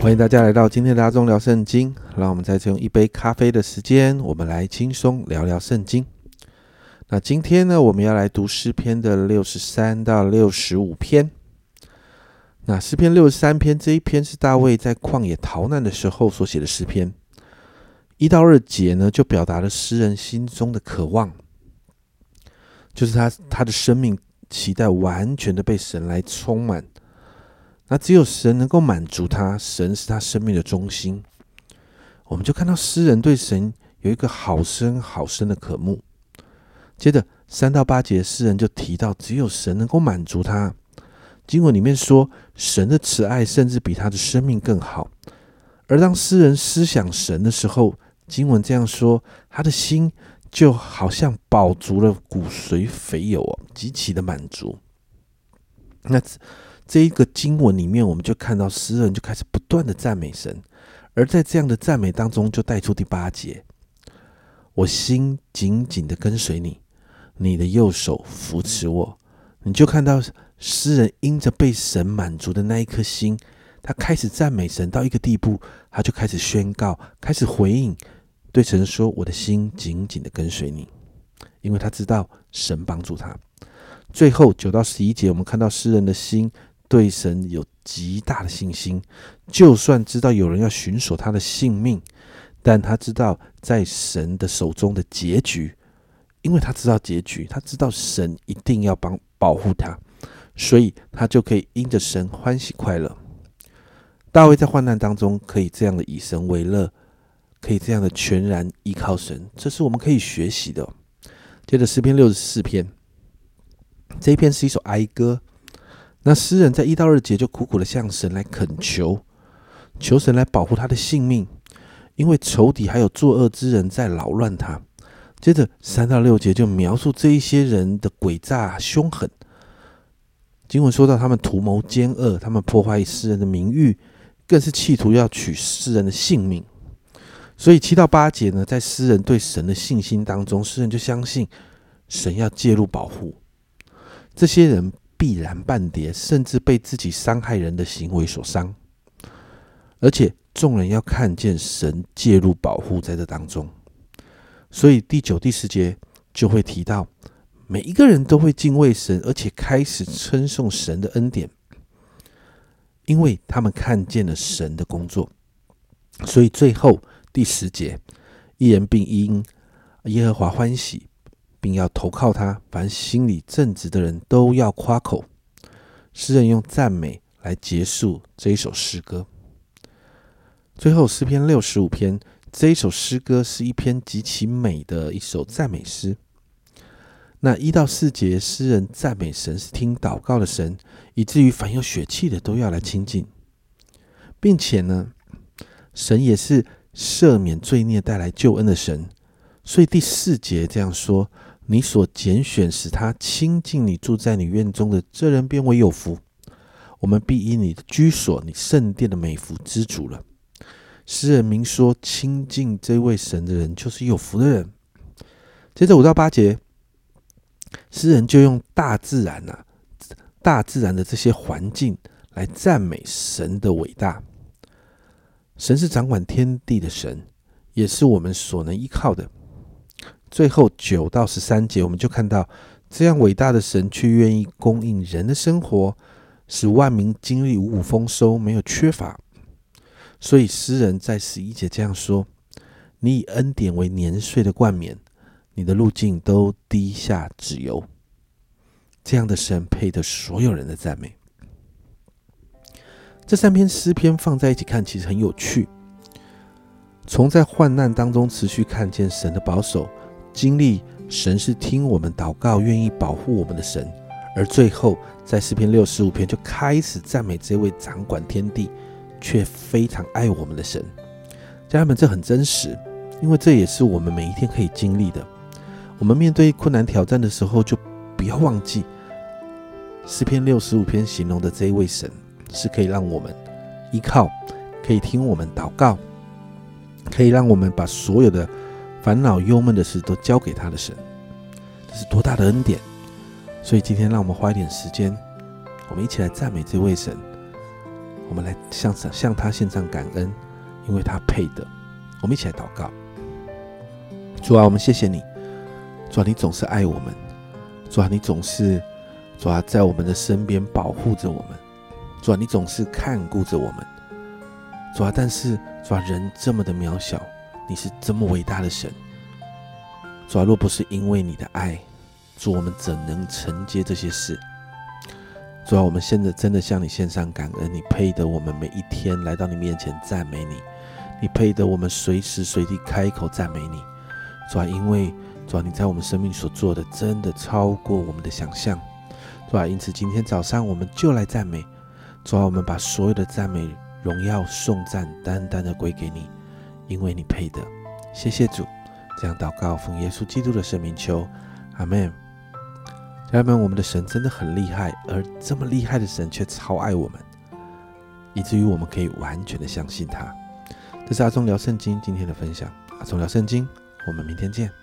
欢迎大家来到今天的阿中聊圣经。让我们再次用一杯咖啡的时间，我们来轻松聊聊圣经。那今天呢，我们要来读诗篇的六十三到六十五篇。那诗篇六十三篇这一篇是大卫在旷野逃难的时候所写的诗篇。一到二节呢，就表达了诗人心中的渴望，就是他他的生命期待完全的被神来充满。那只有神能够满足他，神是他生命的中心。我们就看到诗人对神有一个好深好深的渴慕。接着三到八节，诗人就提到，只有神能够满足他。经文里面说，神的慈爱甚至比他的生命更好。而当诗人思想神的时候，经文这样说，他的心就好像饱足了骨髓肥油哦，极其的满足。那。这一个经文里面，我们就看到诗人就开始不断的赞美神，而在这样的赞美当中，就带出第八节：我心紧紧的跟随你，你的右手扶持我。你就看到诗人因着被神满足的那一颗心，他开始赞美神到一个地步，他就开始宣告，开始回应，对神说：“我的心紧紧的跟随你，因为他知道神帮助他。”最后九到十一节，我们看到诗人的心。对神有极大的信心，就算知道有人要寻索他的性命，但他知道在神的手中的结局，因为他知道结局，他知道神一定要帮保护他，所以他就可以因着神欢喜快乐。大卫在患难当中可以这样的以神为乐，可以这样的全然依靠神，这是我们可以学习的。接着诗篇六十四篇，这一篇是一首哀歌。那诗人在一到二节就苦苦的向神来恳求，求神来保护他的性命，因为仇敌还有作恶之人在扰乱他。接着三到六节就描述这一些人的诡诈凶狠。经文说到他们图谋奸恶，他们破坏诗人的名誉，更是企图要取诗人的性命。所以七到八节呢，在诗人对神的信心当中，诗人就相信神要介入保护这些人。必然半跌，甚至被自己伤害人的行为所伤，而且众人要看见神介入保护在这当中，所以第九、第十节就会提到，每一个人都会敬畏神，而且开始称颂神的恩典，因为他们看见了神的工作。所以最后第十节，一人并因耶和华欢喜。并要投靠他，凡心里正直的人都要夸口。诗人用赞美来结束这一首诗歌。最后诗篇六十五篇这一首诗歌是一篇极其美的一首赞美诗。那一到四节，诗人赞美神是听祷告的神，以至于凡有血气的都要来亲近，并且呢，神也是赦免罪孽、带来救恩的神。所以第四节这样说。你所拣选使他亲近你住在你院中的这人，便为有福。我们必以你的居所、你圣殿的美福知足了。诗人明说，亲近这位神的人就是有福的人。接着五到八节，诗人就用大自然呐、大自然的这些环境来赞美神的伟大。神是掌管天地的神，也是我们所能依靠的。最后九到十三节，我们就看到这样伟大的神，却愿意供应人的生活，使万民经历五谷丰收，没有缺乏。所以诗人在十一节这样说：“你以恩典为年岁的冠冕，你的路径都低下脂油。”这样的神配得所有人的赞美。这三篇诗篇放在一起看，其实很有趣。从在患难当中持续看见神的保守。经历神是听我们祷告、愿意保护我们的神，而最后在诗篇六十五篇就开始赞美这位掌管天地却非常爱我们的神。家人们，这很真实，因为这也是我们每一天可以经历的。我们面对困难挑战的时候，就不要忘记诗篇六十五篇形容的这一位神是可以让我们依靠，可以听我们祷告，可以让我们把所有的。烦恼忧闷的事都交给他的神，这是多大的恩典！所以今天让我们花一点时间，我们一起来赞美这位神。我们来向向他献上感恩，因为他配的。我们一起来祷告。主啊，我们谢谢你，主啊，你总是爱我们，主啊，你总是主啊在我们的身边保护着我们，主啊，你总是看顾着我们，主啊，但是主啊，人这么的渺小，你是这么伟大的神，主啊，若不是因为你的爱，主我们怎能承接这些事？主啊，我们现在真的向你献上感恩，你配得我们每一天来到你面前赞美你，你配得我们随时随地开口赞美你。主啊，因为主啊，你在我们生命所做的真的超过我们的想象。主啊，因此今天早上我们就来赞美。主啊，我们把所有的赞美、荣耀、颂赞单单的归给你，因为你配得。谢谢主，这样祷告奉耶稣基督的圣名求，阿门。家人们，我们的神真的很厉害，而这么厉害的神却超爱我们，以至于我们可以完全的相信他。这是阿忠聊圣经今天的分享，阿忠聊圣经，我们明天见。